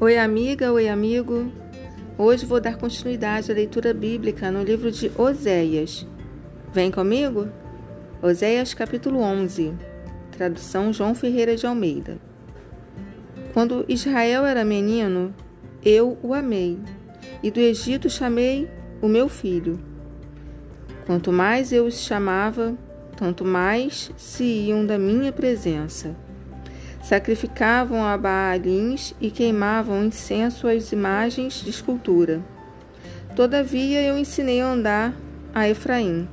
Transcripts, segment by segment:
Oi, amiga, oi, amigo. Hoje vou dar continuidade à leitura bíblica no livro de Oséias. Vem comigo? Oséias, capítulo 11. Tradução João Ferreira de Almeida. Quando Israel era menino, eu o amei, e do Egito chamei o meu filho. Quanto mais eu os chamava, tanto mais se iam da minha presença. Sacrificavam a Baalins e queimavam incenso às imagens de escultura. Todavia eu ensinei a andar a Efraim.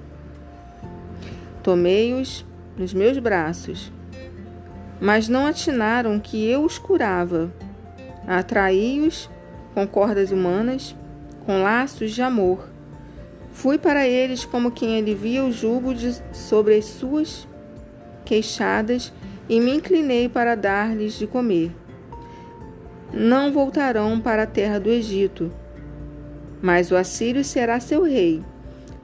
Tomei-os nos meus braços, mas não atinaram que eu os curava. Atraí-os com cordas humanas, com laços de amor. Fui para eles como quem alivia o jugo de, sobre as suas queixadas e me inclinei para dar-lhes de comer. Não voltarão para a terra do Egito, mas o assírio será seu rei,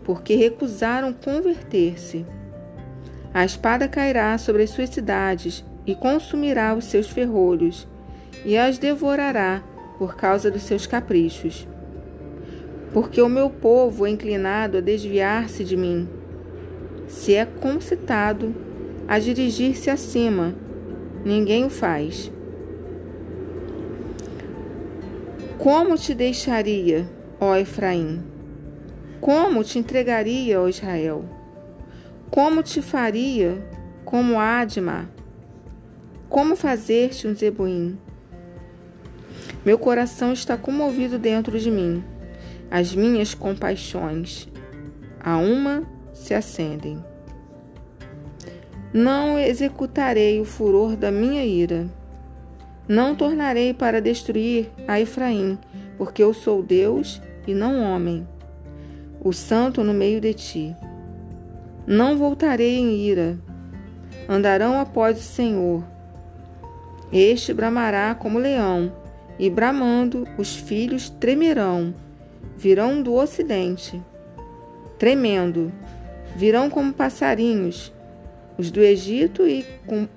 porque recusaram converter-se. A espada cairá sobre as suas cidades e consumirá os seus ferrolhos, e as devorará por causa dos seus caprichos. Porque o meu povo é inclinado a desviar-se de mim. Se é concitado a dirigir-se acima. Ninguém o faz. Como te deixaria, ó Efraim? Como te entregaria, ó Israel? Como te faria como Adma? Como fazer-te um zebuim? Meu coração está comovido dentro de mim. As minhas compaixões, a uma se acendem. Não executarei o furor da minha ira. Não tornarei para destruir a Efraim, porque eu sou Deus e não homem, o santo no meio de ti. Não voltarei em ira. Andarão após o Senhor. Este bramará como leão, e bramando os filhos tremerão. Virão do ocidente, tremendo. Virão como passarinhos os do Egito e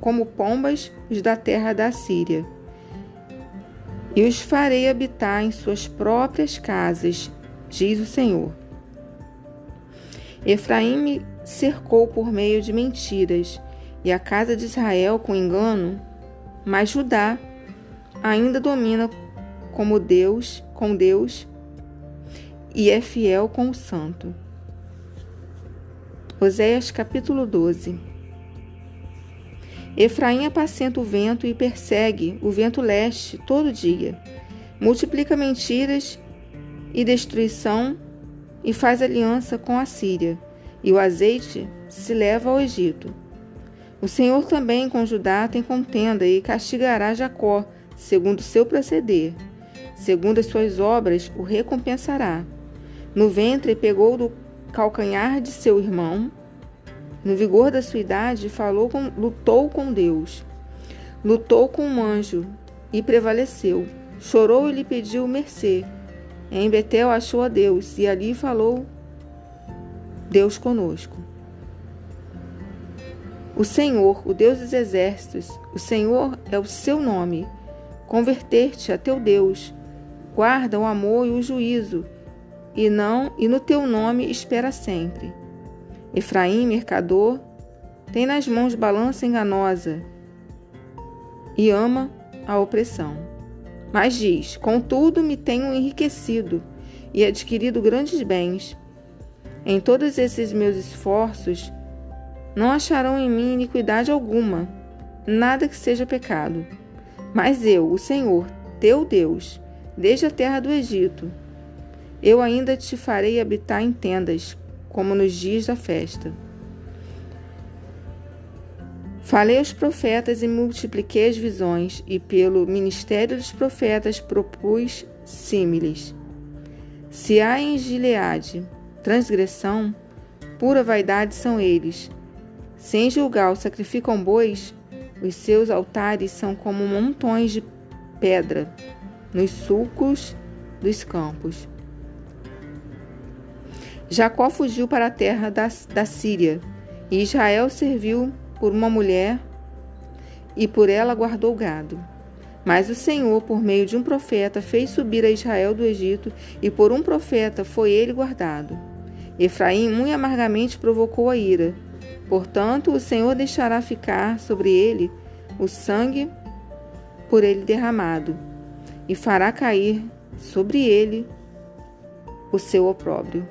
como pombas os da terra da Síria. E os farei habitar em suas próprias casas, diz o Senhor. Efraim me cercou por meio de mentiras, e a casa de Israel com engano, mas Judá ainda domina como Deus, com Deus, e é fiel com o santo. Oséias capítulo 12 Efraim apacenta o vento e persegue o vento leste todo dia. Multiplica mentiras e destruição e faz aliança com a Síria, e o azeite se leva ao Egito. O Senhor também com Judá tem contenda e castigará Jacó, segundo seu proceder. Segundo as suas obras, o recompensará. No ventre pegou do calcanhar de seu irmão, no vigor da sua idade, falou com, lutou com Deus. Lutou com um anjo e prevaleceu. Chorou e lhe pediu mercê. Em Betel achou a Deus e ali falou Deus conosco. O Senhor, o Deus dos exércitos, o Senhor é o seu nome. Converter-te a teu Deus. Guarda o amor e o juízo, e não e no teu nome espera sempre. Efraim, mercador, tem nas mãos balança enganosa e ama a opressão. Mas diz: Contudo, me tenho enriquecido e adquirido grandes bens. Em todos esses meus esforços, não acharão em mim iniquidade alguma, nada que seja pecado. Mas eu, o Senhor, teu Deus, desde a terra do Egito, eu ainda te farei habitar em tendas, como nos dias da festa. Falei aos profetas e multipliquei as visões, e pelo ministério dos profetas propus símiles. Se há em Gileade transgressão, pura vaidade são eles. Se em Gilgal sacrificam bois, os seus altares são como montões de pedra nos sulcos dos campos. Jacó fugiu para a terra da, da Síria, e Israel serviu por uma mulher e por ela guardou gado. Mas o Senhor, por meio de um profeta, fez subir a Israel do Egito, e por um profeta foi ele guardado. Efraim muito amargamente provocou a ira. Portanto, o Senhor deixará ficar sobre ele o sangue por ele derramado, e fará cair sobre ele o seu opróbrio.